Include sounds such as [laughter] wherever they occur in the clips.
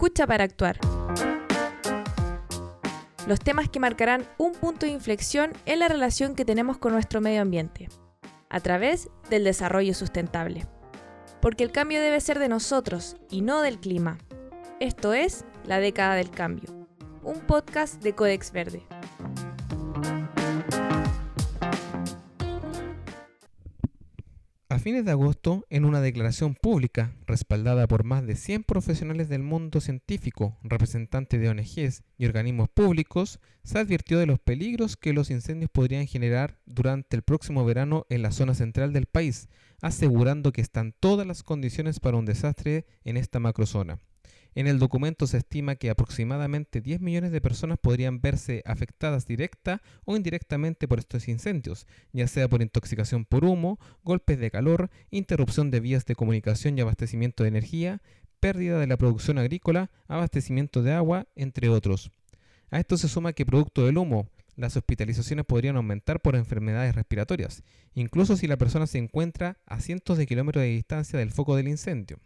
Escucha para actuar. Los temas que marcarán un punto de inflexión en la relación que tenemos con nuestro medio ambiente, a través del desarrollo sustentable. Porque el cambio debe ser de nosotros y no del clima. Esto es La década del cambio, un podcast de Codex Verde. A fines de agosto, en una declaración pública respaldada por más de 100 profesionales del mundo científico, representantes de ONGs y organismos públicos, se advirtió de los peligros que los incendios podrían generar durante el próximo verano en la zona central del país, asegurando que están todas las condiciones para un desastre en esta macrozona. En el documento se estima que aproximadamente 10 millones de personas podrían verse afectadas directa o indirectamente por estos incendios, ya sea por intoxicación por humo, golpes de calor, interrupción de vías de comunicación y abastecimiento de energía, pérdida de la producción agrícola, abastecimiento de agua, entre otros. A esto se suma que producto del humo, las hospitalizaciones podrían aumentar por enfermedades respiratorias, incluso si la persona se encuentra a cientos de kilómetros de distancia del foco del incendio.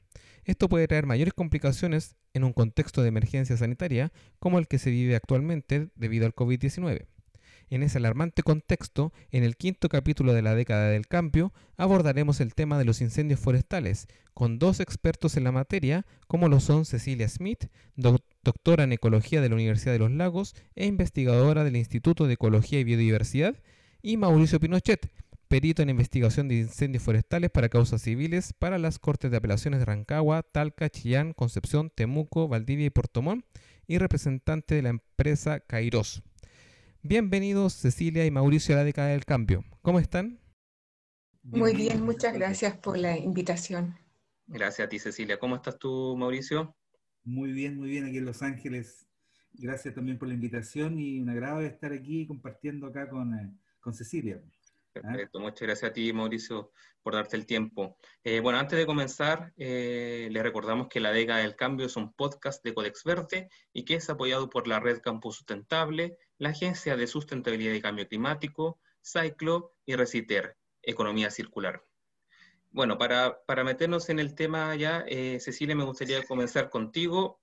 Esto puede traer mayores complicaciones en un contexto de emergencia sanitaria como el que se vive actualmente debido al COVID-19. En ese alarmante contexto, en el quinto capítulo de la década del cambio, abordaremos el tema de los incendios forestales, con dos expertos en la materia, como lo son Cecilia Smith, doctora en Ecología de la Universidad de los Lagos e investigadora del Instituto de Ecología y Biodiversidad, y Mauricio Pinochet, perito en investigación de incendios forestales para causas civiles para las Cortes de Apelaciones de Rancagua, Talca, Chillán, Concepción, Temuco, Valdivia y Portomón, y representante de la empresa Kairos. Bienvenidos Cecilia y Mauricio a la década del cambio. ¿Cómo están? Muy bien, muchas gracias por la invitación. Gracias a ti Cecilia. ¿Cómo estás tú Mauricio? Muy bien, muy bien aquí en Los Ángeles. Gracias también por la invitación y un agrado estar aquí compartiendo acá con, eh, con Cecilia. ¿Ah? Perfecto, muchas gracias a ti, Mauricio, por darte el tiempo. Eh, bueno, antes de comenzar, eh, le recordamos que La Década del Cambio es un podcast de Codex Verde y que es apoyado por la Red Campus Sustentable, la Agencia de Sustentabilidad y Cambio Climático, Cyclo y Reciter, Economía Circular. Bueno, para, meternos en el tema ya, eh, Cecilia, me gustaría comenzar contigo.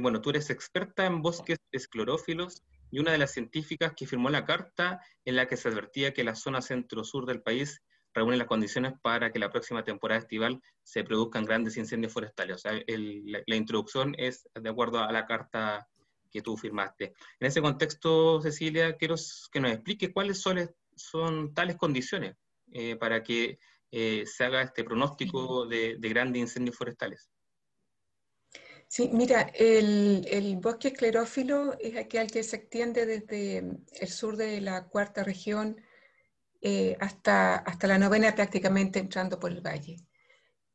bueno, tú eres experta en bosques esclerófilos y una de las científicas que firmó la carta en la que se advertía que la zona centro-sur del país reúne las condiciones para que la próxima temporada estival se produzcan grandes incendios forestales. O sea, la, introducción es de acuerdo a la carta que tú firmaste. En ese contexto, Cecilia, quiero que nos explique cuáles son, son tales condiciones eh, para que eh, se haga este pronóstico de grandes incendios forestales. Sí, mira, el, bosque esclerófilo es aquel que se extiende desde el sur de la cuarta región eh, hasta, hasta la novena prácticamente entrando por el valle.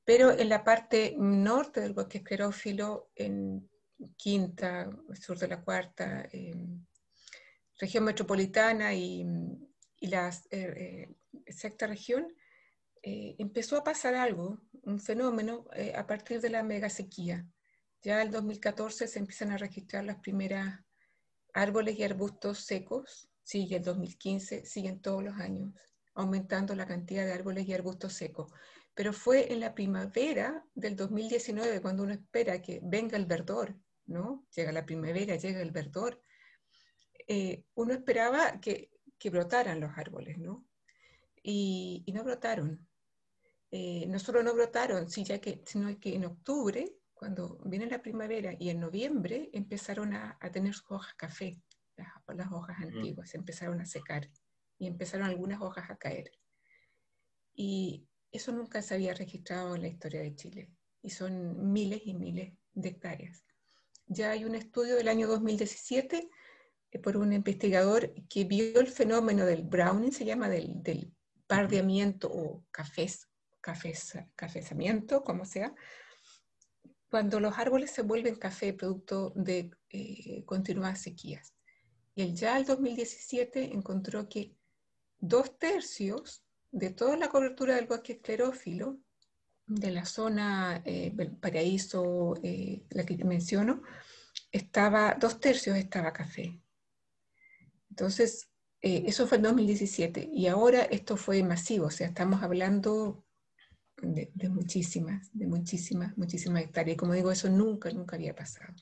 Pero en la parte norte del bosque esclerófilo, en quinta, sur de la cuarta, región metropolitana y, la eh, eh, sexta región, empezó a pasar algo, un fenómeno a partir de la mega sequía. Ya en el 2014 se empiezan a registrar las primeras árboles y arbustos secos, sigue el 2015, siguen todos los años aumentando la cantidad de árboles y arbustos secos. Pero fue en la primavera del 2019 cuando uno espera que venga el verdor, ¿no? Llega la primavera, llega el verdor. Eh, uno esperaba que, que, brotaran los árboles, ¿no? Y, no brotaron. Eh, no solo no brotaron, sino que, sino que en octubre cuando viene la primavera y en noviembre empezaron a, tener sus hojas café, las, hojas antiguas, empezaron a secar y empezaron algunas hojas a caer. Y eso nunca se había registrado en la historia de Chile y son miles y miles de hectáreas. Ya hay un estudio del año 2017 eh, por un investigador que vio el fenómeno del browning, se llama del, del pardeamiento o cafés, cafezamiento, como sea, cuando los árboles se vuelven café producto de eh, continuadas sequías. Y él ya el 2017 encontró que dos tercios de toda la cobertura del bosque esclerófilo, de la zona eh, paraíso, eh, la que menciono, estaba, dos tercios estaba café. Entonces, eso fue en 2017 y ahora esto fue masivo, o sea, estamos hablando de, muchísimas, de muchísimas, muchísimas hectáreas. Y como digo, eso nunca, nunca había pasado.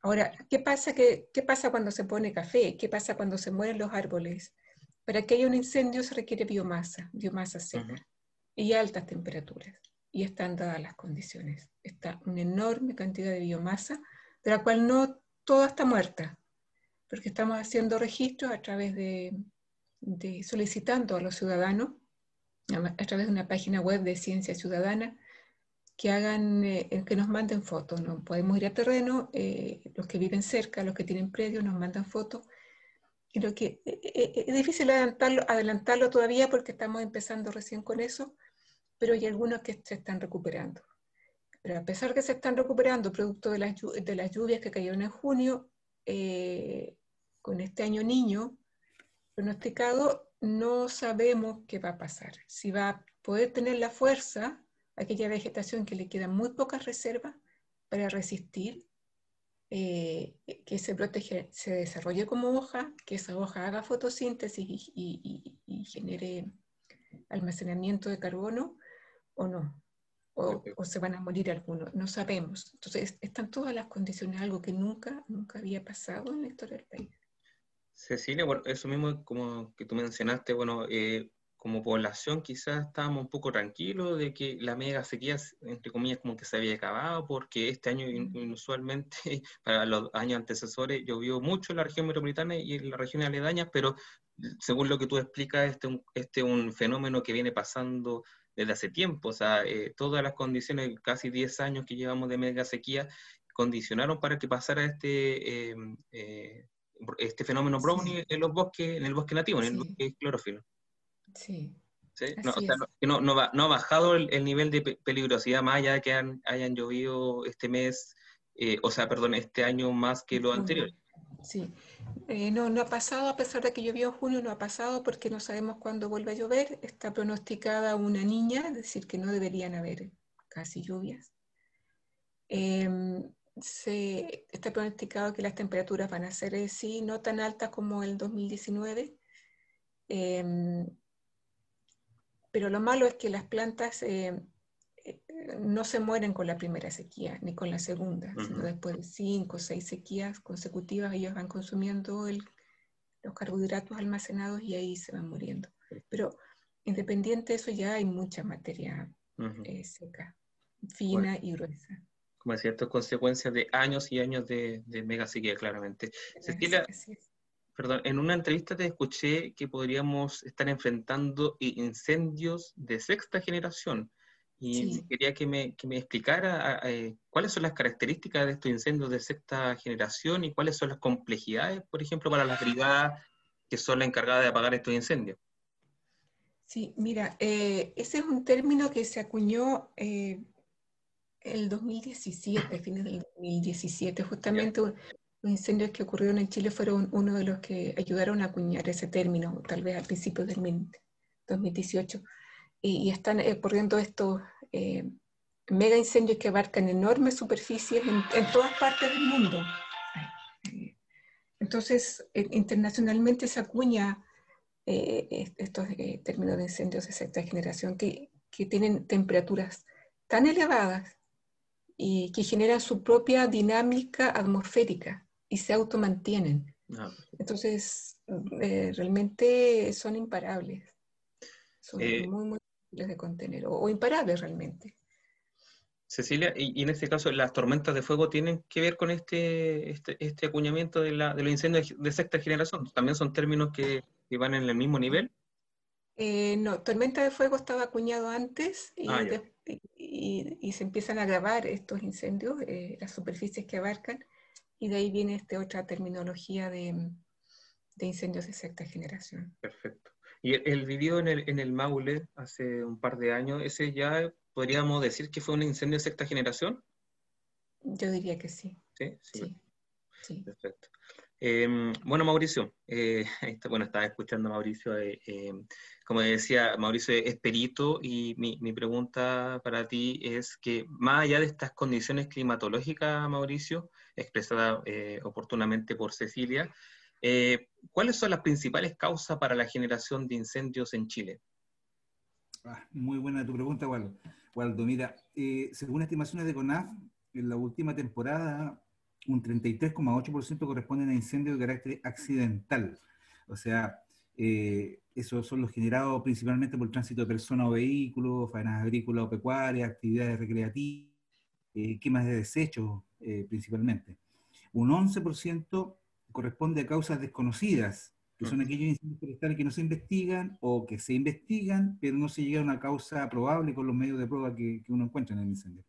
Ahora, ¿qué pasa, que, ¿qué pasa cuando se pone café? ¿Qué pasa cuando se mueren los árboles? Para que haya un incendio se requiere biomasa, biomasa seca y altas temperaturas. Y están dadas las condiciones. Está una enorme cantidad de biomasa, de la cual no toda está muerta, porque estamos haciendo registros a través de, de solicitando a los ciudadanos a través de una página web de Ciencia Ciudadana que hagan, eh, que nos manden fotos. ¿no? Podemos ir a terreno, eh, los que viven cerca, los que tienen predios, nos mandan fotos. Y lo que eh, es difícil adelantarlo, adelantarlo todavía porque estamos empezando recién con eso, pero hay algunos que se están recuperando. Pero a pesar que se están recuperando producto de las, de las lluvias que cayeron en junio, con este año niño pronosticado, no sabemos qué va a pasar. Si va a poder tener la fuerza, aquella vegetación que le queda muy pocas reservas para resistir, eh, que se protege, se desarrolle como hoja, que esa hoja haga fotosíntesis y, genere almacenamiento de carbono o no. O, o, se van a morir algunos, no sabemos. Entonces, están todas las condiciones, algo que nunca, nunca había pasado en la historia del país. Cecilia, bueno, eso mismo como que tú mencionaste, bueno, eh, como población quizás estábamos un poco tranquilos de que la mega sequía, entre comillas, como que se había acabado, porque este año inusualmente, [laughs] para los años antecesores, llovió mucho en la región metropolitana y en las regiones aledañas, pero según lo que tú explicas, este es un, este un fenómeno que viene pasando desde hace tiempo, o sea, eh, todas las condiciones, casi 10 años que llevamos de mega sequía, condicionaron para que pasara este... Eh, este fenómeno brownie en los bosques, en el bosque nativo, en el bosque clorofilo. Sí. No, no, ha bajado el, nivel de peligrosidad más allá de que hayan llovido este mes, eh, o sea, perdón, este año más que lo anterior. Sí, eh, no, no ha pasado, a pesar de que llovió junio, no ha pasado porque no sabemos cuándo vuelve a llover. Está pronosticada una niña, es decir, que no deberían haber casi lluvias. Em, se está pronosticado que las temperaturas van a ser, eh, sí, no tan altas como el 2019, em, pero lo malo es que las plantas eh, eh, no se mueren con la primera sequía, ni con la segunda, sino después de cinco o seis sequías consecutivas, ellos van consumiendo los carbohidratos almacenados y ahí se van muriendo. Pero independiente de eso, ya hay mucha materia seca, fina y gruesa como ciertas consecuencias de años y años de, de mega sequía, claramente. Cecilia, perdón, en una entrevista te escuché que podríamos estar enfrentando incendios de sexta generación. Y quería que me, que me explicara eh, cuáles son las características de estos incendios de sexta generación y cuáles son las complejidades, por ejemplo, para las brigadas que son las encargadas de apagar estos incendios. Sí, mira, eh, ese es un término que se acuñó eh, el 2017, fines del 2017, justamente los incendios que ocurrieron en Chile fueron uno de los que ayudaron a acuñar ese término, tal vez al principio del 2018. Y, están ocurriendo estos eh, mega incendios que abarcan enormes superficies en, todas partes del mundo. Entonces, eh, internacionalmente se acuña eh, estos términos de incendios de sexta generación que, que tienen temperaturas tan elevadas y que generan su propia dinámica atmosférica y se automantienen. Ah, Entonces, eh, realmente son imparables. Son eh, muy, muy difíciles de contener, o, imparables realmente. Cecilia, y, en este caso, ¿las tormentas de fuego tienen que ver con este, este, este acuñamiento de, la, de, los incendios de sexta generación? ¿También son términos que, van en el mismo nivel? Eh, no, tormenta de fuego estaba acuñado antes y, ah, y, se empiezan a grabar estos incendios, eh, las superficies que abarcan, y de ahí viene esta otra terminología de, de incendios de sexta generación. Perfecto. Y el, video en el, en el Maule hace un par de años, ¿ese ya podríamos decir que fue un incendio de sexta generación? Yo diría que sí. Sí, sí. sí. Perfecto. Em, bueno, Mauricio, eh, [laughs] bueno, estaba escuchando a Mauricio, eh, em, como decía, Mauricio es perito y mi, mi, pregunta para ti es que más allá de estas condiciones climatológicas, Mauricio, expresada eh, oportunamente por Cecilia, ¿cuáles son las principales causas para la generación de incendios en Chile? Ah, muy buena tu pregunta, Waldo. Waldo mira, eh, según estimaciones de CONAF, en la última temporada, un 33,8% corresponden a incendios de carácter accidental. O sea, eh, esos son los generados principalmente por el tránsito de personas o vehículos, faenas agrícolas o pecuarias, actividades recreativas, eh, quemas de desechos eh, principalmente. Un 11% corresponde a causas desconocidas, que son aquellos incendios forestales que no se investigan o que se investigan, pero no se llega a una causa probable con los medios de prueba que, que uno encuentra en el incendio.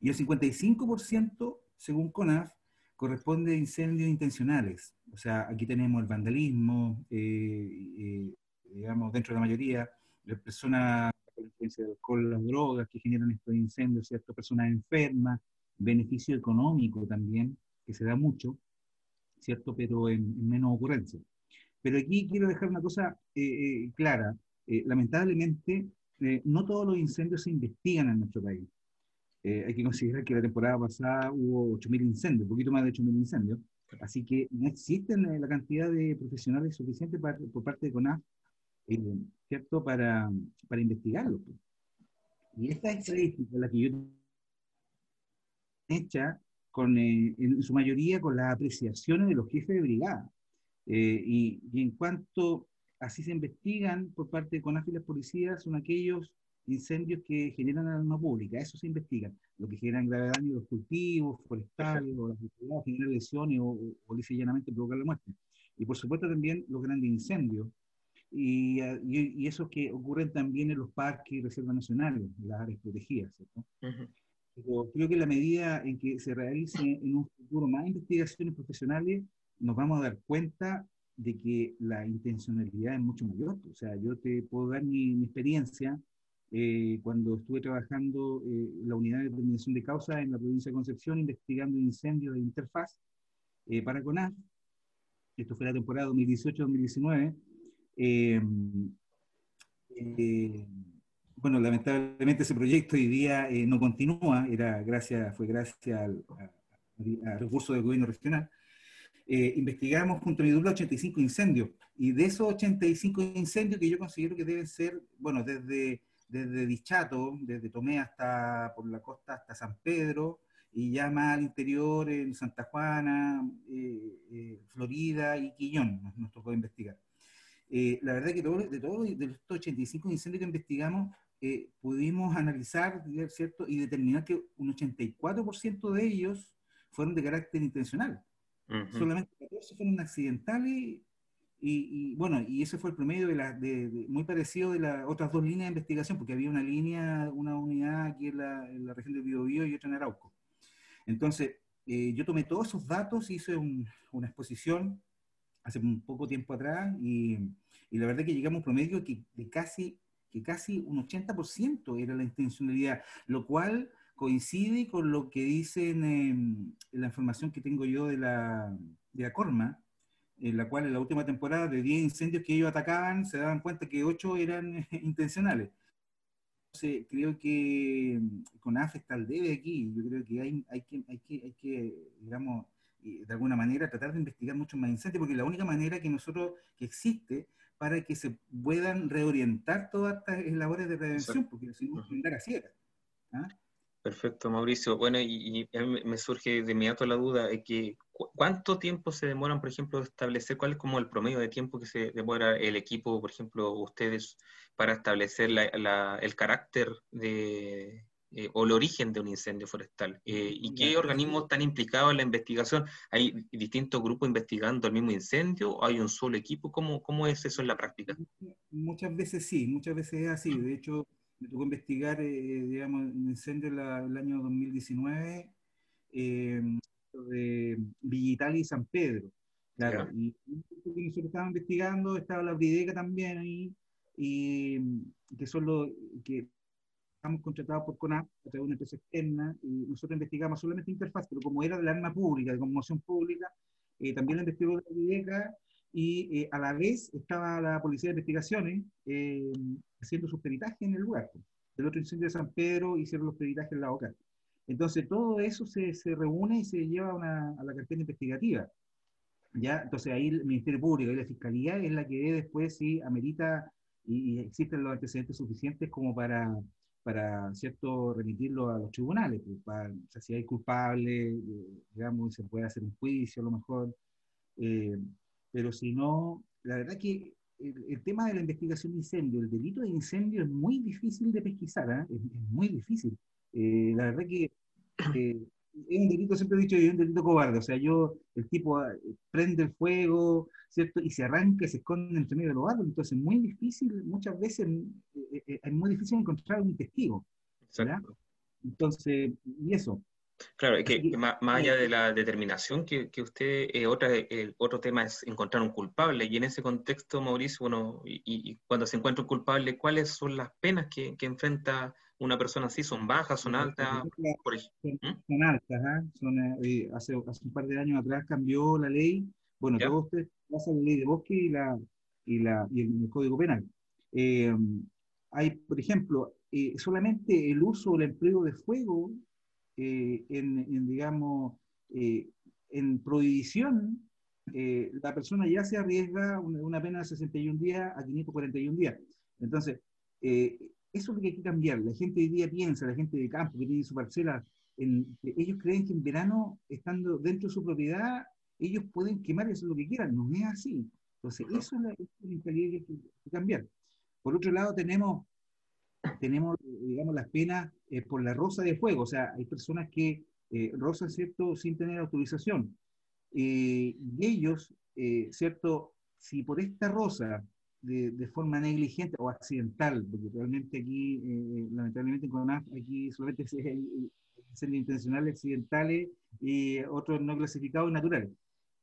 Y el 55%, según CONAF, corresponde a incendios intencionales. O sea, aquí tenemos el vandalismo, eh, eh, digamos, dentro de la mayoría, las personas con la influencia del alcohol, las drogas que generan estos incendios, ¿cierto? Personas enfermas, beneficio económico también, que se da mucho, ¿cierto? Pero en, menos ocurrencia. Pero aquí quiero dejar una cosa eh, clara. lamentablemente, no todos los incendios se investigan en nuestro país. Eh, hay que considerar que la temporada pasada hubo 8.000 incendios, un poquito más de 8.000 incendios, así que no existen eh, la cantidad de profesionales suficientes por parte de CONAF, eh, ¿cierto?, para, para investigarlo. Pues. Y esta estadística, la que yo hecha con, en su mayoría con las apreciaciones de los jefes de brigada. y, y, en cuanto así se investigan por parte de CONAF y las policías, son aquellos incendios que generan alarma pública, eso se investiga. Lo que generan grave daño a los cultivos, forestales, o las actividades, generan lesiones o, o, o llanamente provocar la muerte. Y por supuesto también los grandes incendios, y, y, esos que ocurren también en los parques y reservas nacionales, las áreas protegidas. ¿cierto? Pero creo que la medida en que se realicen en un futuro más investigaciones profesionales, nos vamos a dar cuenta de que la intencionalidad es mucho mayor. O sea, yo te puedo dar mi, mi experiencia eh, cuando estuve trabajando eh, la unidad de determinación de causa en la provincia de Concepción, investigando incendios de interfaz eh, para CONAF. Esto fue la temporada 2018-2019. bueno, lamentablemente ese proyecto hoy día no continúa, era gracias, fue gracias al, a, recursos del gobierno regional. investigamos junto a mi dupla 85 incendios, y de esos 85 incendios que yo considero que deben ser, bueno, desde desde Dichato, desde Tomé hasta por la costa hasta San Pedro, y ya más al interior en Santa Juana, eh, eh, Florida y Quillón, nos, tocó investigar. Eh, la verdad que todo, de todos de los 85 incendios que investigamos, pudimos analizar, ¿cierto? Y determinar que un 84% de ellos fueron de carácter intencional. Solamente 14 fueron accidentales y, bueno, y ese fue el promedio de, la, de, muy parecido de las otras dos líneas de investigación, porque había una línea, una unidad aquí en la, en la región de Biobío y otra en Arauco. Entonces, eh, yo tomé todos esos datos, hice una exposición hace un poco tiempo atrás y, y, la verdad que llegamos a un promedio que, de casi, que casi un 80% era la intencionalidad, lo cual coincide con lo que dicen en la información que tengo yo de la, de la Corma, en la cual en la última temporada de 10 incendios que ellos atacaban, se daban cuenta que 8 eran [laughs] intencionales. Entonces, creo que mm, con AFE está el debe aquí. Yo creo que hay, hay, que, hay, que, hay que, digamos, de alguna manera tratar de investigar mucho más incendios, porque la única manera que nosotros, que existe para que se puedan reorientar todas estas labores de prevención, porque si no, andar a ciegas. ¿ah? Perfecto, Mauricio. Bueno, y, a mí me surge de inmediato la duda de que cuánto tiempo se demoran, por ejemplo, establecer, cuál es como el promedio de tiempo que se demora el equipo, por ejemplo, ustedes, para establecer el carácter de, eh, o el origen de un incendio forestal. Eh, ¿Y qué organismos están implicados en la investigación? ¿Hay distintos grupos investigando el mismo incendio o hay un solo equipo? ¿Cómo, cómo es eso en la práctica? Muchas veces sí, muchas veces es así. De hecho, me tocó investigar, eh, digamos, un incendio en el año 2019 eh, de Villital y San Pedro. Claro, y nosotros estábamos investigando, estaba la Brideca también ahí, y que son los que estamos contratados por CONAP a través de una empresa externa, y nosotros investigamos solamente interfaz, pero como era de la arma pública, de conmoción pública, eh, también la investigó la Brideca, y eh, a la vez estaba la Policía de Investigaciones eh, haciendo sus peritajes en el lugar. Del otro incendio de San Pedro hicieron los peritajes en la OCA. Entonces, todo eso se, se reúne y se lleva una, a la carpeta investigativa. ¿ya? Entonces, ahí el Ministerio Público y la Fiscalía es la que después, si amerita y, existen los antecedentes suficientes como para, para ¿cierto?, remitirlo a los tribunales. Pues, para, o sea, si hay culpable, eh, digamos, se puede hacer un juicio a lo mejor, eh, pero si no, la verdad que el, tema de la investigación de incendio, el delito de incendio es muy difícil de pesquisar, ¿eh? es, muy difícil. la verdad que es un delito, siempre he dicho, es un delito cobarde. O sea, yo, el tipo ah, prende el fuego, ¿cierto? Y se arranca se esconde entre medio de los árboles. Entonces, es muy difícil, muchas veces, eh, eh, es muy difícil encontrar un testigo. ¿verdad? Entonces, y eso. Claro, que, más, allá de la determinación que, que usted, eh, otra, el otro tema es encontrar un culpable. Y en ese contexto, Mauricio, bueno, y, y cuando se encuentra un culpable, ¿cuáles son las penas que, que enfrenta una persona así? ¿Son bajas, son altas? Son, altas, ¿ah? eh, hace, hace, un par de años atrás cambió la ley, bueno, todo usted pasa la ley de bosque y, la, y, la, y el, Código Penal. Eh, hay, por ejemplo, eh, solamente el uso o el empleo de fuego en, digamos, en prohibición, la persona ya se arriesga una, una, pena de 61 días a 541 días. Entonces, eso es lo que hay que cambiar. La gente hoy día piensa, la gente de campo que tiene su parcela, ellos creen que en verano, estando dentro de su propiedad, ellos pueden quemar hacer lo que quieran. No es así. Entonces, eso es la, mentalidad que hay que cambiar. Por otro lado, tenemos, tenemos digamos, las penas eh, por la rosa de fuego. O sea, hay personas que eh, rozan, ¿cierto?, sin tener autorización. Eh, y ellos, ¿cierto?, si por esta rosa de, forma negligente o accidental, porque realmente aquí, eh, lamentablemente con CONAF, aquí solamente es incendios intencionales, accidentales y otros no clasificados naturales.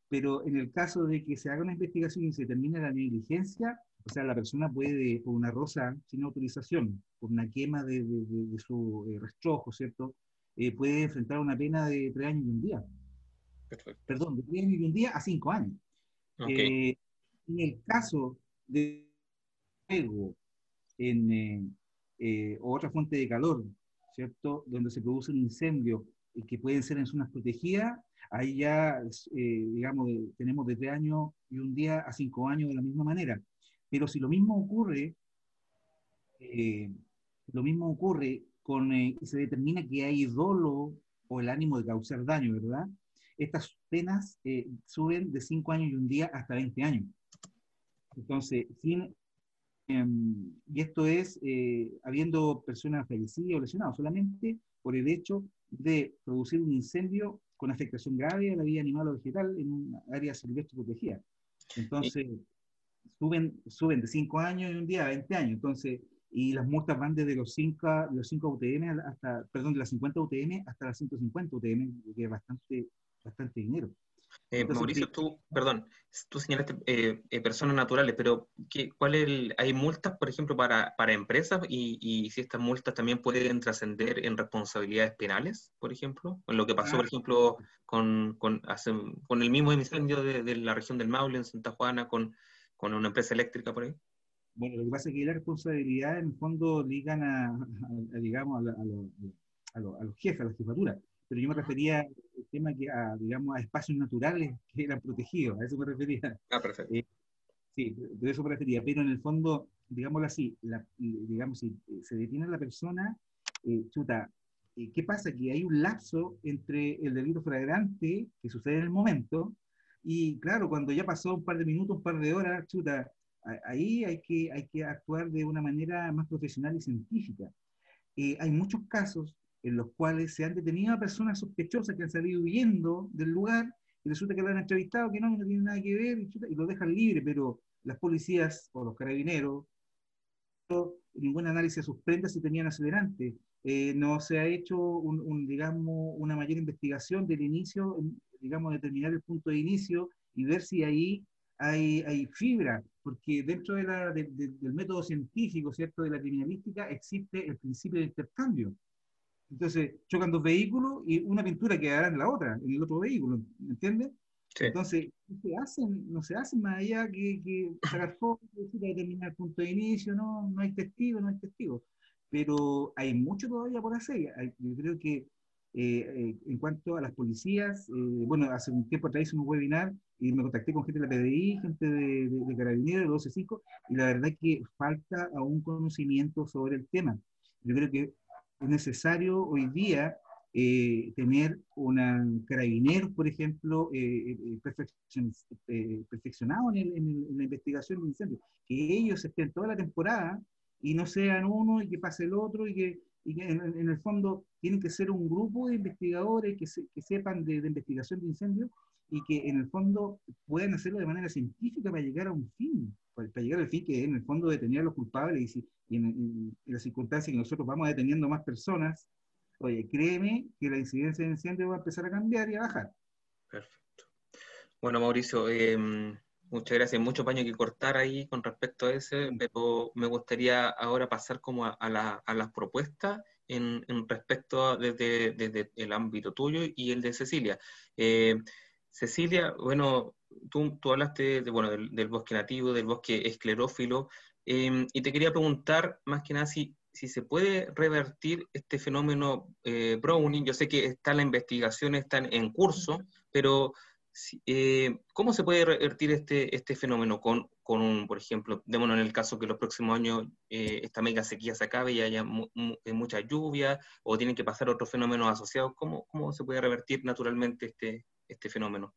Pero en el caso de que se haga una investigación y se termine la negligencia, o sea, la persona puede, por una rosa sin autorización, por una quema de, de, su eh, rastrojo, ¿cierto? Eh, puede enfrentar una pena de tres años y un día. Perdón, de tres años y un día a cinco años. en el caso de fuego en eh, eh, otra fuente de calor, ¿cierto? Donde se produce un incendio y que pueden ser en zonas protegidas, ahí ya, eh, digamos, tenemos de tres años y un día a cinco años de la misma manera. Pero si lo mismo ocurre, lo mismo ocurre con, se determina que hay dolo o el ánimo de causar daño, ¿verdad? Estas penas suben de cinco años y un día hasta 20 años. Entonces, sin, em, y esto es eh, habiendo personas fallecidas o lesionadas, solamente por el hecho de producir un incendio con afectación grave a la vida animal o vegetal en un área silvestre protegida. Entonces, suben, suben de 5 años y un día a 20 años. Entonces, y las multas van desde los 5 los 5 UTM hasta, perdón, de las 50 UTM hasta las 150 UTM, que es bastante, bastante dinero. Eh, Mauricio, tú, perdón, tú señalaste eh, eh, personas naturales, pero ¿qué, cuál el, ¿hay multas, por ejemplo, para, para empresas y, y, si estas multas también pueden trascender en responsabilidades penales, por ejemplo? En lo que pasó, por ejemplo, con, con, con el mismo incendio de, de, la región del Maule en Santa Juana, con, con una empresa eléctrica por ahí. Bueno, lo que pasa es que la responsabilidad en el fondo ligan a, digamos, a, a, a los jefes, a la jefatura pero yo me refería al tema que a, digamos, a espacios naturales que eran protegidos, a eso me refería. Ah, perfecto. Eh, sí, de eso me refería, pero en el fondo, digámoslo así, la, digamos, si se detiene a la persona, eh, chuta, eh, ¿qué pasa? Que hay un lapso entre el delito flagrante que sucede en el momento y, claro, cuando ya pasó un par de minutos, un par de horas, chuta, ahí hay que, hay que actuar de una manera más profesional y científica. hay muchos casos en los cuales se han detenido a personas sospechosas que han salido huyendo del lugar y resulta que lo han entrevistado, que no, no tiene nada que ver, y, lo dejan libre, pero las policías o los carabineros, ningún análisis a sus prendas si tenían acelerante. Eh, no se ha hecho un, digamos, una mayor investigación del inicio, digamos, determinar el punto de inicio y ver si ahí hay, hay fibra, porque dentro de la, del método científico, ¿cierto?, de la criminalística existe el principio de intercambio. Entonces, chocan dos vehículos y una pintura quedará en la otra, en el otro vehículo, ¿me entiendes? Entonces, no se, hacen, no se hacen más allá que, que sacar fotos, determinar el punto de inicio, no, no hay testigo, no hay testigo. Pero hay mucho todavía por hacer. yo creo que eh, en cuanto a las policías, bueno, hace un tiempo atrás hice un webinar y me contacté con gente de la PDI, gente de, de, de Carabineros, de 125, y la verdad que falta aún conocimiento sobre el tema. Yo creo que es necesario hoy día eh, tener un carabinero, por ejemplo, eh, eh, perfeccionado en, la investigación de incendios, que ellos estén toda la temporada y no sean uno y que pase el otro y que, en, el fondo tienen que ser un grupo de investigadores que, sepan de, investigación de incendios y que en el fondo puedan hacerlo de manera científica para llegar a un fin, para, llegar al fin que en el fondo detener a los culpables y, y en, en las circunstancias que nosotros vamos deteniendo más personas, oye, créeme que la incidencia de incendio va a empezar a cambiar y a bajar. Perfecto. Bueno, Mauricio, em, muchas gracias. Mucho paño que cortar ahí con respecto a ese, pero me gustaría ahora pasar como a, las propuestas en, respecto desde, desde, el ámbito tuyo y el de Cecilia. Eh, Cecilia, bueno, tú, tú hablaste de, bueno, del, bosque nativo, del bosque esclerófilo, em, y te quería preguntar más que nada si si se puede revertir este fenómeno eh, Browning. Yo sé que está la investigación, está en curso, pero eh, ¿cómo se puede revertir este, este fenómeno con, con un, por ejemplo, démonos en el caso que los próximos años eh, esta mega sequía se acabe y haya mucha lluvia o tienen que pasar otros fenómenos asociados? ¿Cómo, cómo se puede revertir naturalmente este, este fenómeno?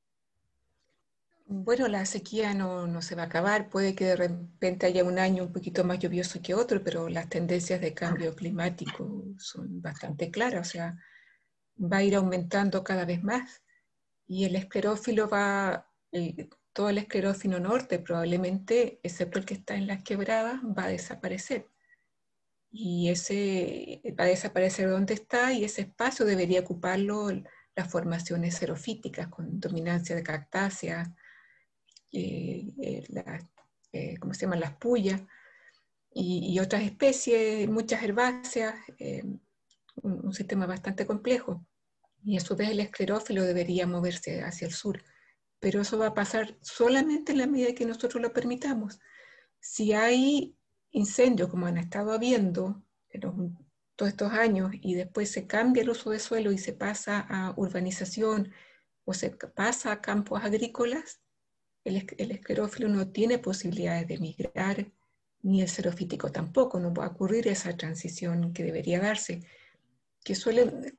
Bueno, la sequía no, no, se va a acabar, puede que de repente haya un año un poquito más lluvioso que otro, pero las tendencias de cambio climático son bastante claras, o sea, va a ir aumentando cada vez más y el esclerófilo va, todo el esclerófilo norte probablemente, excepto el que está en las quebradas, va a desaparecer. Y ese va a desaparecer donde está y ese espacio debería ocuparlo las formaciones xerofíticas con dominancia de cactáceas, eh, eh, eh, ¿cómo se llaman? Las puyas y, otras especies, muchas herbáceas, un, sistema bastante complejo. Y a su vez el esclerófilo debería moverse hacia el sur. Pero eso va a pasar solamente en la medida que nosotros lo permitamos. Si hay incendios, como han estado habiendo en todos estos años, y después se cambia el uso de suelo y se pasa a urbanización o se pasa a campos agrícolas, el, esclerófilo no tiene posibilidades de migrar, ni el xerofítico tampoco, no va a ocurrir esa transición que debería darse, que,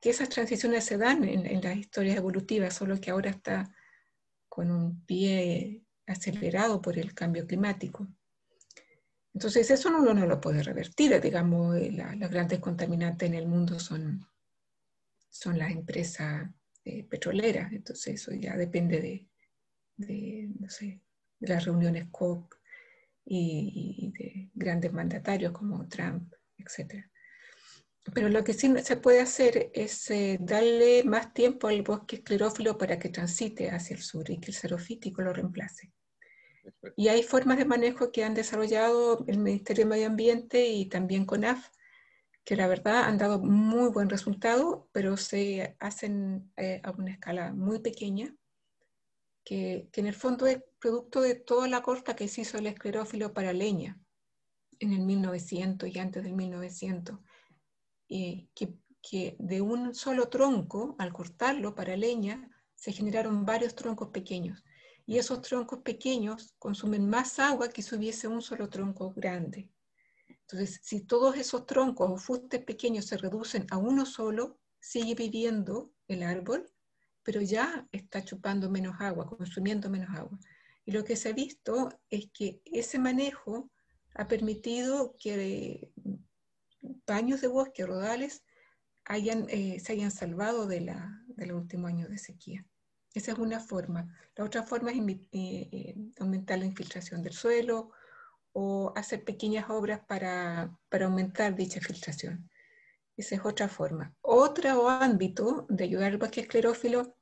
que esas transiciones se dan en, las historias evolutivas, solo que ahora está con un pie acelerado por el cambio climático. Entonces eso uno no lo puede revertir, digamos, las grandes contaminantes en el mundo son, son las empresas eh, petroleras, entonces eso ya depende de, de, no sé, de las reuniones COP y, de grandes mandatarios como Trump, etc. Pero lo que sí se puede hacer es eh, darle más tiempo al bosque esclerófilo para que transite hacia el sur y que el xerofítico lo reemplace. Y hay formas de manejo que han desarrollado el Ministerio de Medio Ambiente y también CONAF, que la verdad han dado muy buen resultado, pero se hacen eh, a una escala muy pequeña que, en el fondo es producto de toda la corta que se hizo el esclerófilo para leña en el 1900 y antes del 1900, y que, que de un solo tronco, al cortarlo para leña, se generaron varios troncos pequeños. Y esos troncos pequeños consumen más agua que si hubiese un solo tronco grande. Entonces, si todos esos troncos o fustes pequeños se reducen a uno solo, sigue viviendo el árbol pero ya está chupando menos agua, consumiendo menos agua. Y lo que se ha visto es que ese manejo ha permitido que paños de bosque, rodales, hayan, eh, se hayan salvado de, la, de los últimos años de sequía. Esa es una forma. La otra forma es eh, eh, aumentar la infiltración del suelo o hacer pequeñas obras para, para aumentar dicha filtración. Esa es otra forma. Otro ámbito de ayudar al bosque esclerófilo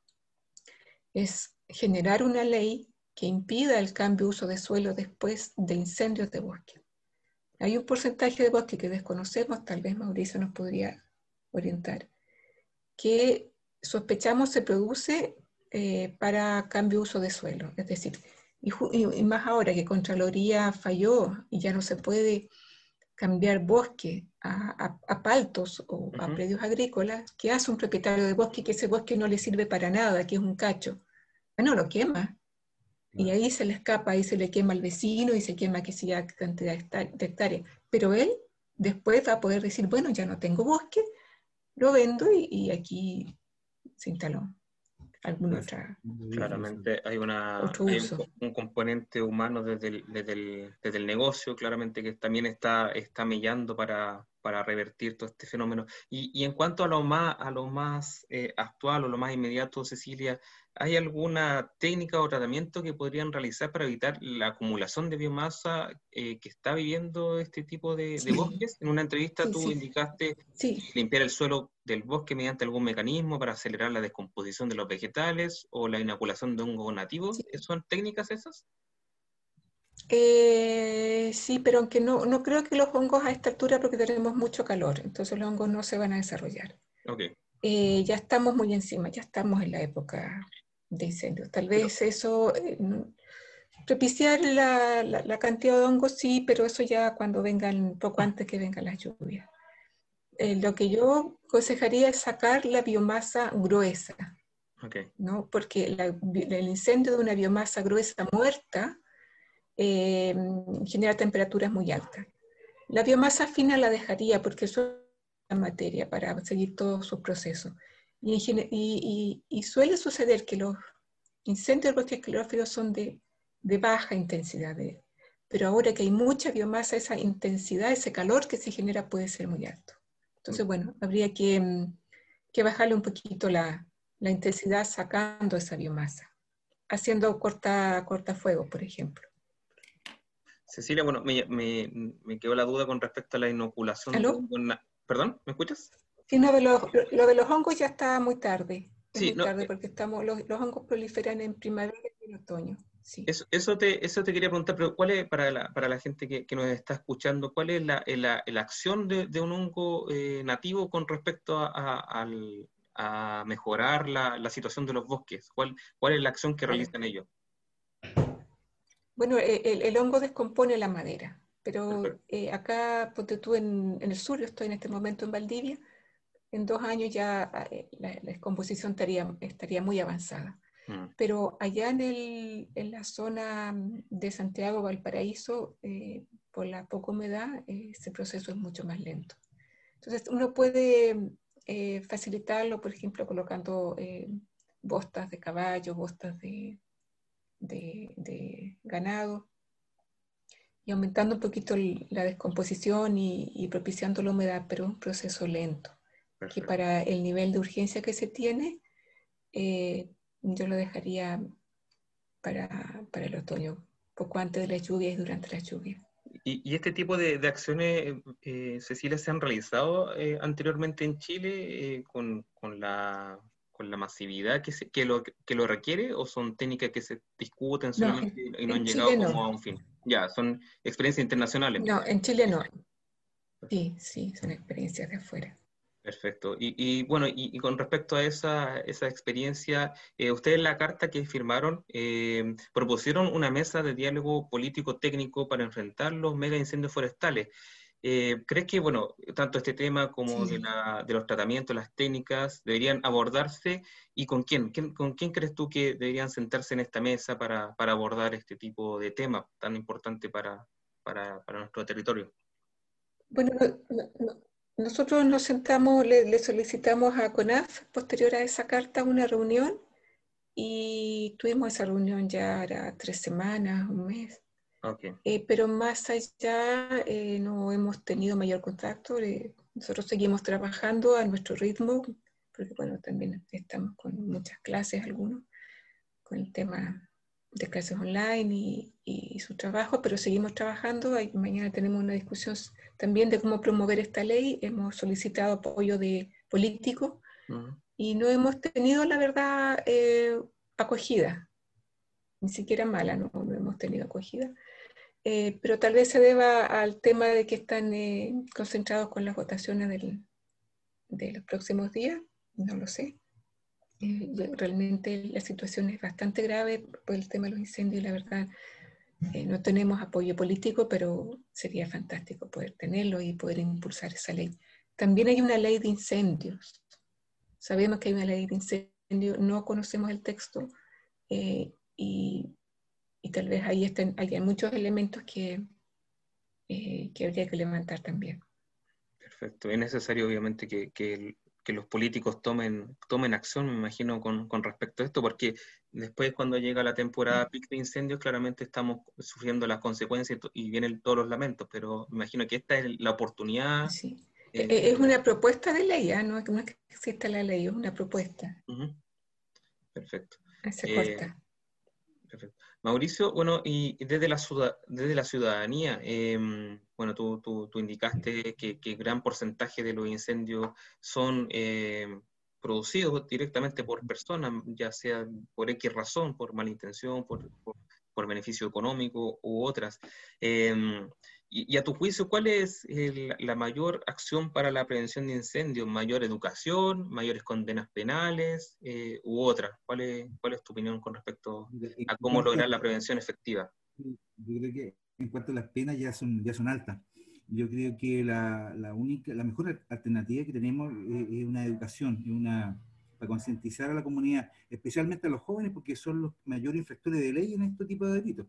es generar una ley que impida el cambio de uso de suelo después de incendios de bosque. Hay un porcentaje de bosque que desconocemos, tal vez Mauricio nos podría orientar, que sospechamos se produce eh, para cambio de uso de suelo. Es decir, y, más ahora que Contraloría falló y ya no se puede cambiar bosque a, a, paltos o a predios agrícolas, ¿qué hace un propietario de bosque que ese bosque no le sirve para nada, que es un cacho? Bueno, lo quema. Y ahí se le escapa, ahí se le quema al vecino y se quema que sea cantidad de hectáreas. Pero él después va a poder decir, bueno, ya no tengo bosque, lo vendo y, aquí se instaló alguna pues, otra. Claramente hay, una, un, componente humano desde el, desde, el, desde el, negocio, claramente que también está, está mellando para, para revertir todo este fenómeno. Y, y, en cuanto a lo más, a lo más eh, actual o lo más inmediato, Cecilia, ¿hay alguna técnica o tratamiento que podrían realizar para evitar la acumulación de biomasa eh, que está viviendo este tipo de, bosques? En una entrevista tú indicaste limpiar el suelo del bosque mediante algún mecanismo para acelerar la descomposición de los vegetales o la inoculación de hongos nativos. ¿Son técnicas esas? Eh, sí, pero aunque no, no creo que los hongos a esta altura porque tenemos mucho calor, entonces los hongos no se van a desarrollar. Okay. Eh, ya estamos muy encima, ya estamos en la época de incendios. Tal vez eso, eh, propiciar la, la, cantidad de hongos, sí, pero eso ya cuando vengan, poco antes que vengan las lluvias. lo que yo aconsejaría es sacar la biomasa gruesa, okay. ¿no? porque el incendio de una biomasa gruesa muerta eh, genera temperaturas muy altas. La biomasa fina la dejaría porque eso es la materia para seguir todos sus procesos. Y, suele suceder que los incendios del bosque esclerófilo son de, baja intensidad, pero ahora que hay mucha biomasa, esa intensidad, ese calor que se genera puede ser muy alto. Entonces, mm. bueno, habría que, que bajarle un poquito la, la, intensidad sacando esa biomasa, haciendo corta, cortafuego, por ejemplo. Cecilia, bueno, me, me, quedó la duda con respecto a la inoculación. ¿Perdón? ¿Me escuchas? Sí, no, de lo, de los hongos ya está muy tarde. sí, muy tarde eh, porque estamos, los, hongos proliferan en primavera y en otoño. Sí. Eso, eso, te, eso te quería preguntar, pero ¿cuál es, para la, para la gente que, que nos está escuchando, cuál es la, la, la acción de, de, un hongo eh, nativo con respecto a, a, mejorar la, la, situación de los bosques? ¿Cuál, cuál es la acción que realizan ellos? Bueno, e, el, hongo descompone la madera, pero eh, acá, ponte tú en, el sur, yo estoy en este momento en Valdivia, en dos años ya eh, la, descomposición estaría, estaría muy avanzada. Mm. Pero allá en, el, en, la zona de Santiago, Valparaíso, eh, por la poca humedad, ese proceso es mucho más lento. Entonces, uno puede facilitarlo, por ejemplo, colocando bostas de caballo, bostas de, de, ganado y aumentando un poquito la descomposición y, propiciando la humedad, pero un proceso lento, que para el nivel de urgencia que se tiene, eh, yo lo dejaría para, para, el otoño, poco antes de las lluvias y durante las lluvias. ¿Y, este tipo de, acciones, eh, Cecilia, se han realizado eh, anteriormente en Chile con, con, la con la masividad que, que, lo, que lo requiere o son técnicas que se discuten solamente y no han llegado como a un fin? Ya, son experiencias internacionales. No, en Chile no. Sí, sí, son experiencias de afuera. Perfecto. Y, bueno, y, con respecto a esa, esa experiencia, eh, ustedes en la carta que firmaron eh, propusieron una mesa de diálogo político-técnico para enfrentar los mega incendios forestales. Eh, ¿Crees que, bueno, tanto este tema como de, los tratamientos, las técnicas, deberían abordarse y con quién? ¿Con quién crees tú que deberían sentarse en esta mesa para, abordar este tipo de tema tan importante para, nuestro territorio? Bueno, nosotros nos sentamos, le, solicitamos a CONAF, posterior a esa carta, una reunión y tuvimos esa reunión ya era tres semanas, un mes. Eh, pero más allá eh, no hemos tenido mayor contacto. Eh, nosotros seguimos trabajando a nuestro ritmo, porque bueno, también estamos con muchas clases, algunos, con el tema de clases online y, y, su trabajo, pero seguimos trabajando. mañana tenemos una discusión también de cómo promover esta ley. Hemos solicitado apoyo de políticos y no hemos tenido, la verdad, acogida. Ni siquiera mala, no, no hemos tenido acogida. Eh, pero tal vez se deba al tema de que están eh, concentrados con las votaciones de los próximos días, no lo sé. Eh, realmente la situación es bastante grave por el tema de los incendios, la verdad. Eh, no tenemos apoyo político, pero sería fantástico poder tenerlo y poder impulsar esa ley. También hay una ley de incendios. Sabemos que hay una ley de incendios, no conocemos el texto eh, y, tal vez ahí estén, hay muchos elementos que, eh, que habría que levantar también. Perfecto. Es necesario, obviamente, que, que, que los políticos tomen, tomen acción, me imagino, con, con, respecto a esto, porque después cuando llega la temporada pic de incendios, claramente estamos sufriendo las consecuencias y vienen todos los lamentos, pero me imagino que esta es la oportunidad. Sí. Eh, eh, es una propuesta de ley, ¿ah? no es que exista la ley, es una propuesta. Perfecto. Se corta. Mauricio, bueno, y desde la, desde la ciudadanía, em, bueno, tú, tú, tú indicaste que, gran porcentaje de los incendios son em, producidos directamente por personas, ya sea por X razón, por malintención, por, por, por beneficio económico u otras. Eh, y, a tu juicio, ¿cuál es la mayor acción para la prevención de incendios? ¿Mayor educación, mayores condenas penales eh, u otras? ¿Cuál es, ¿Cuál es tu opinión con respecto a cómo lograr la prevención efectiva? Yo creo que en cuanto a las penas ya son, ya son altas. Yo creo que la, la única, la mejor alternativa que tenemos es, una educación, una, para concientizar a la comunidad, especialmente a los jóvenes, porque son los mayores infractores de ley en este tipo de delitos.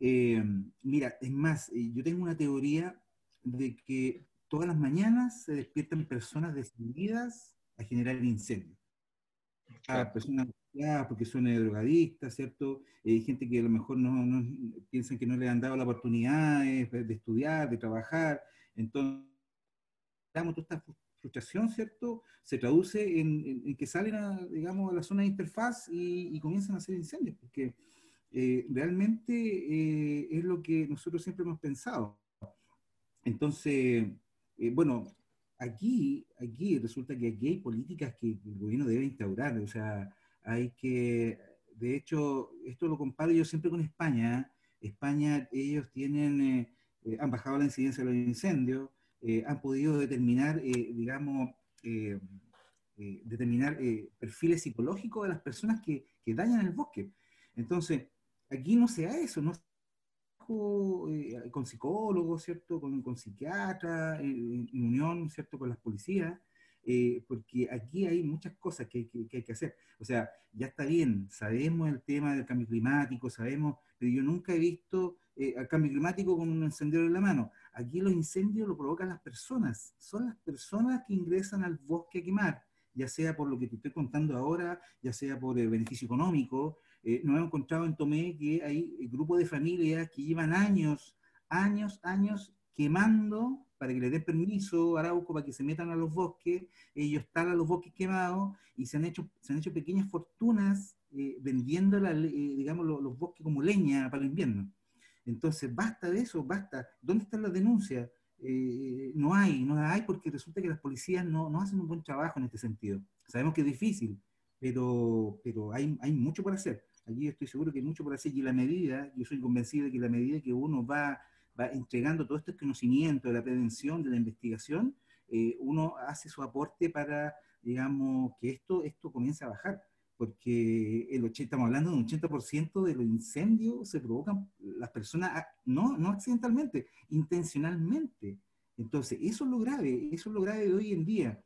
Eh, mira, es más, eh, yo tengo una teoría de que todas las mañanas se despiertan personas decididas a generar incendios. A personas porque son drogadictas, ¿cierto? Hay gente que a lo mejor no, no, piensan que no le han dado la oportunidad de, estudiar, de trabajar. Entonces, toda esta frustración, ¿cierto? Se traduce en, que salen, a, digamos, a la zona de interfaz y, y comienzan a hacer incendios, porque eh, realmente eh, es lo que nosotros siempre hemos pensado. Entonces, eh, bueno, aquí, aquí resulta que aquí hay políticas que el gobierno debe instaurar, o sea, hay que, de hecho, esto lo comparo yo siempre con España. España, ellos tienen, han bajado la incidencia de los incendios, han podido determinar, digamos, determinar perfiles psicológicos de las personas que, que dañan el bosque. Entonces, Aquí no se da eso, no eh, con psicólogos, ¿cierto? Con, con psiquiatras, en, unión, ¿cierto? Con las policías, eh, porque aquí hay muchas cosas que, que, hay que hacer. O sea, ya está bien, sabemos el tema del cambio climático, sabemos, pero yo nunca he visto eh, cambio climático con un encendedor en la mano. Aquí los incendios lo provocan las personas, son las personas que ingresan al bosque a quemar, ya sea por lo que te estoy contando ahora, ya sea por el beneficio económico, eh, nos hemos encontrado en Tomé que hay grupos de familias que llevan años, años, años quemando para que les den permiso a Arauco para que se metan a los bosques, ellos talan los bosques quemados y se han hecho, se han hecho pequeñas fortunas eh, vendiendo eh, digamos, los, bosques como leña para el invierno. Entonces, basta de eso, basta. ¿Dónde están las denuncias? no hay, no hay porque resulta que las policías no, no, hacen un buen trabajo en este sentido. Sabemos que es difícil, pero, pero hay, hay mucho por hacer. Allí estoy seguro que hay mucho por hacer y la medida, yo soy convencido de que la medida que uno va, va entregando todo este conocimiento de la prevención, de la investigación, eh, uno hace su aporte para, digamos, que esto, esto comience a bajar, porque el 80, estamos hablando de un 80% de los incendios se provocan las personas, ah, no, no accidentalmente, intencionalmente. Entonces, eso es lo grave, eso es lo grave de hoy en día.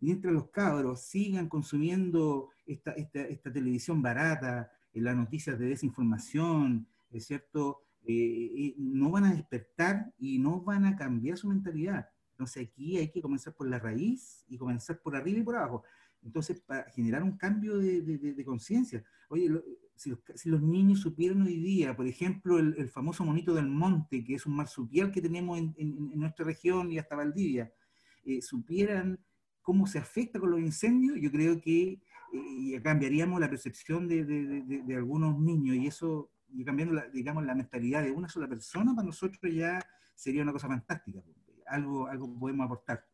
Mientras los cabros sigan consumiendo esta, esta, esta televisión barata, las noticias de desinformación, es cierto, eh, no van a despertar y no van a cambiar su mentalidad. Entonces aquí hay que comenzar por la raíz y comenzar por arriba y por abajo. Entonces, para generar un cambio de, de, conciencia. Oye, si, los, si, los, niños supieran hoy día, por ejemplo, el, famoso monito del monte, que es un marsupial que tenemos en, en, nuestra región y hasta Valdivia, eh, supieran cómo se afecta con los incendios, yo creo que y cambiaríamos la percepción de, de, de, algunos niños y eso, y cambiando, la, digamos, la mentalidad de una sola persona, para nosotros ya sería una cosa fantástica. Algo, algo podemos aportar.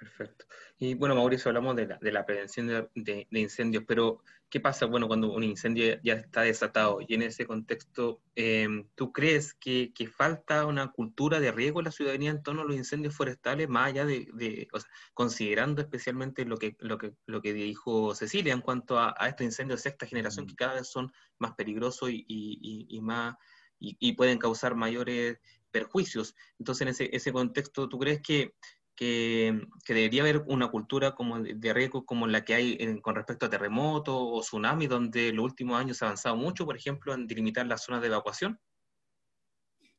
Perfecto. Y bueno, Mauricio, hablamos de la, de la prevención de, de, incendios, pero ¿qué pasa bueno, cuando un incendio ya está desatado? Y en ese contexto, em, ¿tú crees que, que, falta una cultura de riesgo en la ciudadanía en torno a los incendios forestales, más allá de, o sea, considerando especialmente lo que, lo, que, lo que dijo Cecilia en cuanto a, a estos incendios de sexta generación que mm. cada vez son más peligrosos y, y, y más y, pueden causar mayores perjuicios. Entonces, en ese, ese contexto, ¿tú crees que, que, debería haber una cultura como de, riesgo como la que hay con respecto a terremotos o tsunami, donde en los últimos años se ha avanzado mucho, por ejemplo, en delimitar las zonas de evacuación?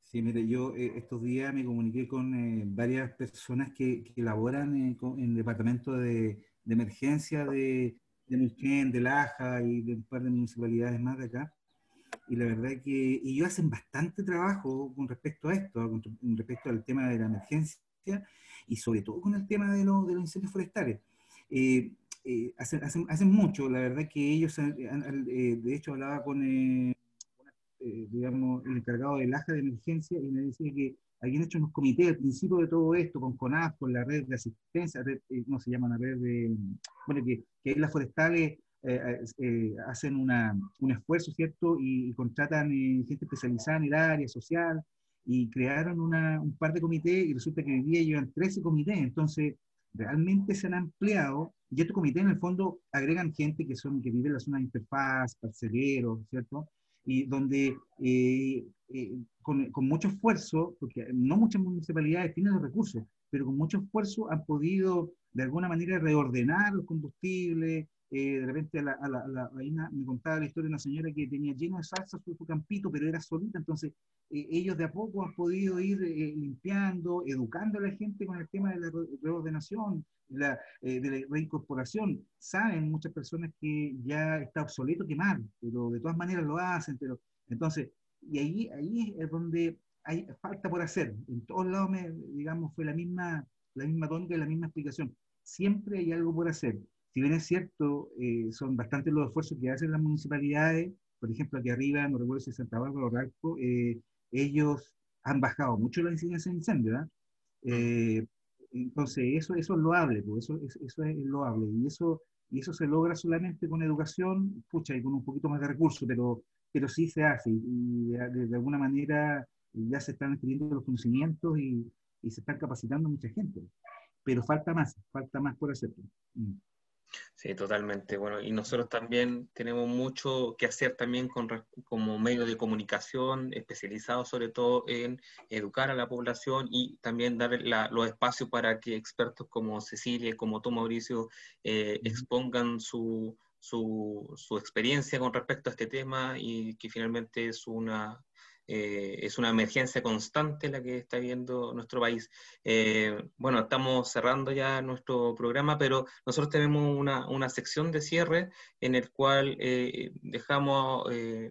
Sí, mire, yo eh, estos días me comuniqué con eh, varias personas que, que laboran eh, en el departamento de, de emergencia de, de Neuquén, de Laja y de un par de municipalidades más de acá. Y la verdad que ellos hacen bastante trabajo con respecto a esto, con, respecto al tema de la emergencia y sobre todo con el tema de, de los incendios forestales. hacen, hacen, hacen, mucho, la verdad que ellos, de hecho hablaba con eh, digamos, el encargado del AJA de emergencia y me decía que habían hecho unos comités al principio de todo esto, con CONAF, con la red de asistencia, eh, no se llama la red de, bueno, que, que las forestales eh, hacen una, un esfuerzo, ¿cierto? Y, contratan gente especializada en el área social y crearon una, un par de comités y resulta que hoy día llevan 13 comités, entonces realmente se han ampliado y estos comités en el fondo agregan gente que son que vive en la zona de interfaz, parceleros, ¿cierto? y donde eh, eh, con, con, mucho esfuerzo, porque no muchas municipalidades tienen los recursos, pero con mucho esfuerzo han podido de alguna manera reordenar los combustibles, eh, de repente a la, a la, me contaba la historia de una señora que tenía lleno de salsa su, su campito, pero era solita, entonces eh, ellos de a poco han podido ir eh, limpiando, educando a la gente con el tema de la reordenación, la, de la reincorporación. Saben muchas personas que ya está obsoleto quemar, pero de todas maneras lo hacen, pero entonces, y ahí, ahí es donde hay falta por hacer. En todos lados, me, digamos, fue la misma, la misma tónica y la misma explicación. Siempre hay algo por hacer si bien es cierto, eh, son bastantes los esfuerzos que hacen las municipalidades, por ejemplo, aquí arriba, no recuerdo si es Santa Bárbara o Ralco, eh, ellos han bajado mucho la incidencia de incendio, ¿verdad? Eh, entonces, eso, eso es loable, pues, eso, eso es loable, y eso, y eso se logra solamente con educación, pucha, y con un poquito más de recursos, pero, pero sí se hace, y, de, alguna manera ya se están adquiriendo los conocimientos y, y, se están capacitando mucha gente, pero falta más, falta más por hacer. Mm. Sí, totalmente. Bueno, y nosotros también tenemos mucho que hacer también con, como medio de comunicación especializado sobre todo en educar a la población y también dar los espacios para que expertos como Cecilia, como tú, Mauricio, eh, expongan su, su, su experiencia con respecto a este tema y que finalmente es una eh, es una emergencia constante la que está viendo nuestro país. Eh, bueno, estamos cerrando ya nuestro programa, pero nosotros tenemos una, sección de cierre en el cual eh, dejamos,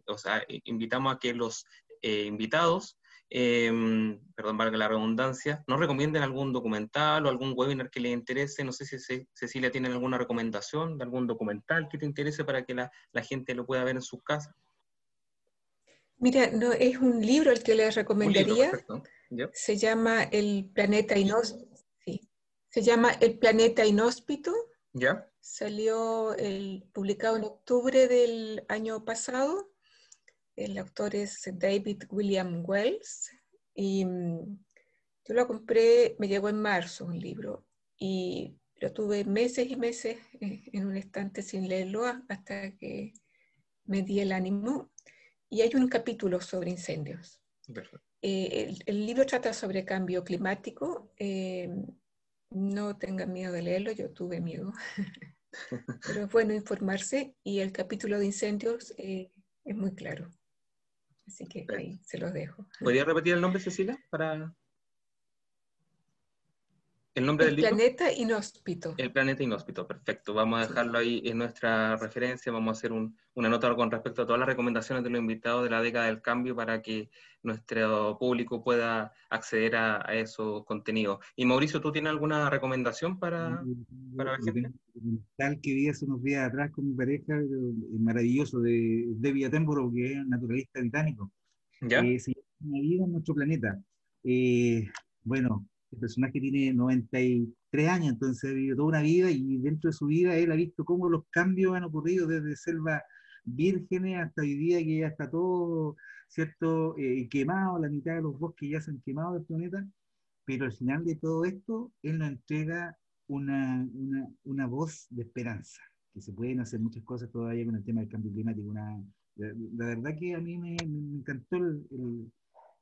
o sea, invitamos a que los invitados perdón, valga la redundancia, nos recomienden algún documental o algún webinar que les interese. No sé si Cecilia tiene alguna recomendación de algún documental que te interese para que la gente lo pueda ver en sus casas. Mira, no, es un libro el que les recomendaría. Se llama El planeta inhóspito. Se llama El planeta inhóspito. ¿Ya? Salió el, publicado en octubre del año pasado. El autor es David William Wells. Y mm, yo lo compré, me llegó en marzo un libro. Y lo tuve meses y meses en un estante sin leerlo hasta que me di el ánimo y hay un capítulo sobre incendios. Eh, el, libro trata sobre cambio climático. Eh, no tengan miedo de leerlo, yo tuve miedo. [laughs] Pero es bueno informarse y el capítulo de incendios eh, es muy claro. Así que ahí se los dejo. ¿Podría repetir el nombre, Cecilia? Para... ¿El nombre del libro? Planeta Inhóspito. El Planeta Inhóspito, perfecto. Vamos a dejarlo ahí en nuestra referencia. Vamos a hacer una nota con respecto a todas las recomendaciones de los invitados de la década del cambio para que nuestro público pueda acceder a, esos contenidos. Y Mauricio, ¿tú tienes alguna recomendación para, para la gente? Tal que vi hace unos días atrás con mi pareja, maravilloso, de David Attenborough, que es naturalista británico. ¿Ya? Eh, se llama vida en nuestro planeta. Eh, bueno, el personaje tiene 93 años, entonces ha vivido toda una vida y dentro de su vida él ha visto cómo los cambios han ocurrido desde selva vírgenes hasta hoy día que ya está todo, ¿cierto?, eh, quemado, la mitad de los bosques ya se han quemado del planeta, pero al final de todo esto, él nos entrega una, una, una voz de esperanza. que se pueden hacer muchas cosas todavía con el tema del cambio climático. Una, la, verdad que a mí me, encantó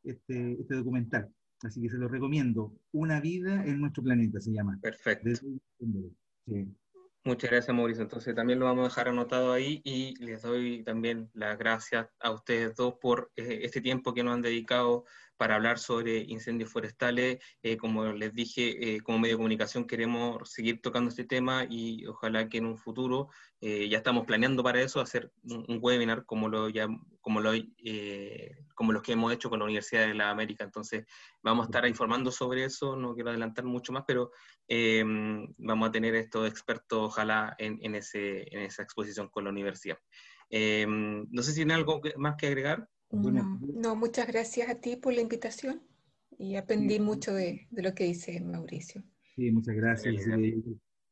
este, este, documental, así que se lo recomiendo. Una vida en nuestro planeta se llama. Perfecto. Muchas gracias, Mauricio. Entonces también lo vamos a dejar anotado ahí y les doy también las gracias a ustedes dos por eh, este tiempo que nos han dedicado para hablar sobre incendios forestales. Eh, como les dije, eh, como medio de comunicación queremos seguir tocando este tema y ojalá que en un futuro, eh, ya estamos planeando para eso, hacer un, webinar como, lo ya, como, lo, como los que hemos hecho con la Universidad de la América. Entonces, vamos a estar informando sobre eso, no quiero adelantar mucho más, pero vamos a tener estos expertos, ojalá, en, en, ese, en esa exposición con la universidad. no sé si tienen algo más que agregar. No, muchas gracias a ti por la invitación y aprendí mucho de, lo que dice Mauricio. Sí, muchas gracias.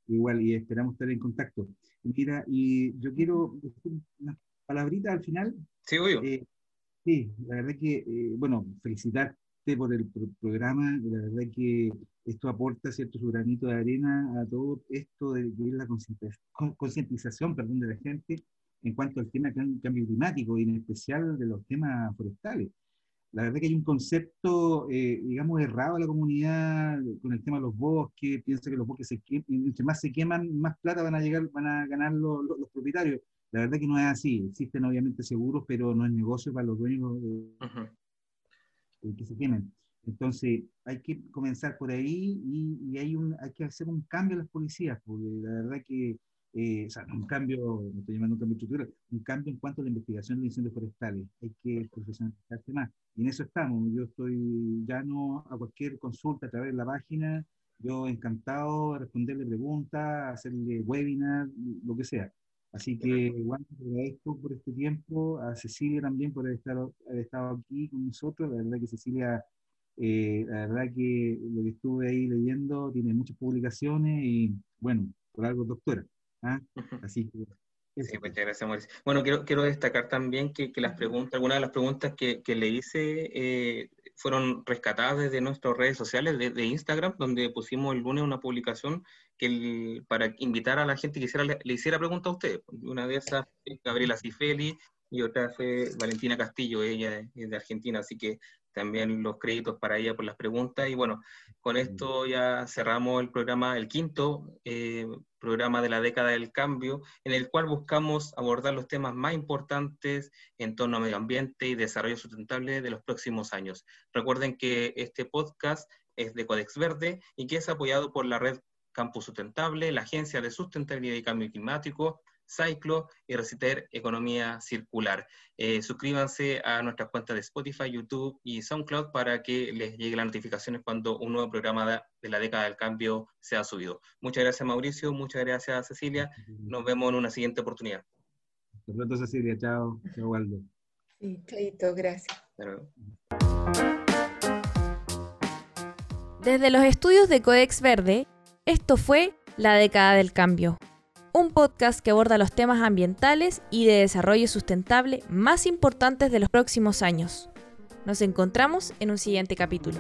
igual, y esperamos estar en contacto. Mira, y yo quiero decir unas palabritas al final. Sí, obvio. Eh, sí, la verdad que, eh, bueno, felicitarte por el programa. La verdad que esto aporta cierto su granito de arena a todo esto de, de la concientización perdón, de la gente en cuanto al tema del cambio climático y en especial de los temas forestales. La verdad que hay un concepto, eh, digamos, errado en la comunidad con el tema de los bosques, piensa que los bosques, se entre más se queman, más plata van a, llegar, van a ganar los, los, propietarios. La verdad que no es así, existen obviamente seguros, pero no es negocio para los dueños que se quemen. Entonces, hay que comenzar por ahí y, y hay, un, hay que hacer un cambio en las policías, porque la verdad que eh, o sea, un cambio, no estoy llamando un cambio estructural, un cambio en cuanto a la investigación de incendios forestales. Hay que profesionalizarse más. Y en eso estamos. Yo estoy ya no a cualquier consulta a través de la página. Yo encantado de responderle preguntas, hacerle webinar, lo que sea. Así que igual agradezco por este tiempo, a Cecilia también por haber estado, haber estado aquí con nosotros. La verdad que Cecilia, eh, la verdad que lo que estuve ahí leyendo tiene muchas publicaciones y bueno, por algo doctora. ¿Ah? Así que Sí, muchas gracias, Mauricio. Bueno, quiero, quiero destacar también que, que, las preguntas, algunas de las preguntas que, que le hice eh, fueron rescatadas desde nuestras redes sociales de, Instagram, donde pusimos el lunes una publicación que para invitar a la gente que hiciera, le, hiciera preguntas a ustedes. Una de esas es Gabriela Cifeli y otra fue Valentina Castillo, ella es de Argentina, así que también los créditos para ella por las preguntas. Y bueno, con esto ya cerramos el programa, el quinto eh, programa de la década del cambio, en el cual buscamos abordar los temas más importantes en torno a medio ambiente y desarrollo sustentable de los próximos años. Recuerden que este podcast es de Codex Verde y que es apoyado por la red Campus Sustentable, la Agencia de Sustentabilidad y Cambio Climático, Cyclo y Reciter Economía Circular. Eh, suscríbanse a nuestras cuentas de Spotify, YouTube y SoundCloud para que les llegue las notificaciones cuando un nuevo programa de la década del cambio sea subido. Muchas gracias Mauricio, muchas gracias Cecilia. Nos vemos en una siguiente oportunidad. Hasta pronto Cecilia, chao. Chao Waldo. Sí, Cleito, gracias. Desde los estudios de Codex Verde, esto fue La década del cambio un podcast que aborda los temas ambientales y de desarrollo sustentable más importantes de los próximos años. Nos encontramos en un siguiente capítulo.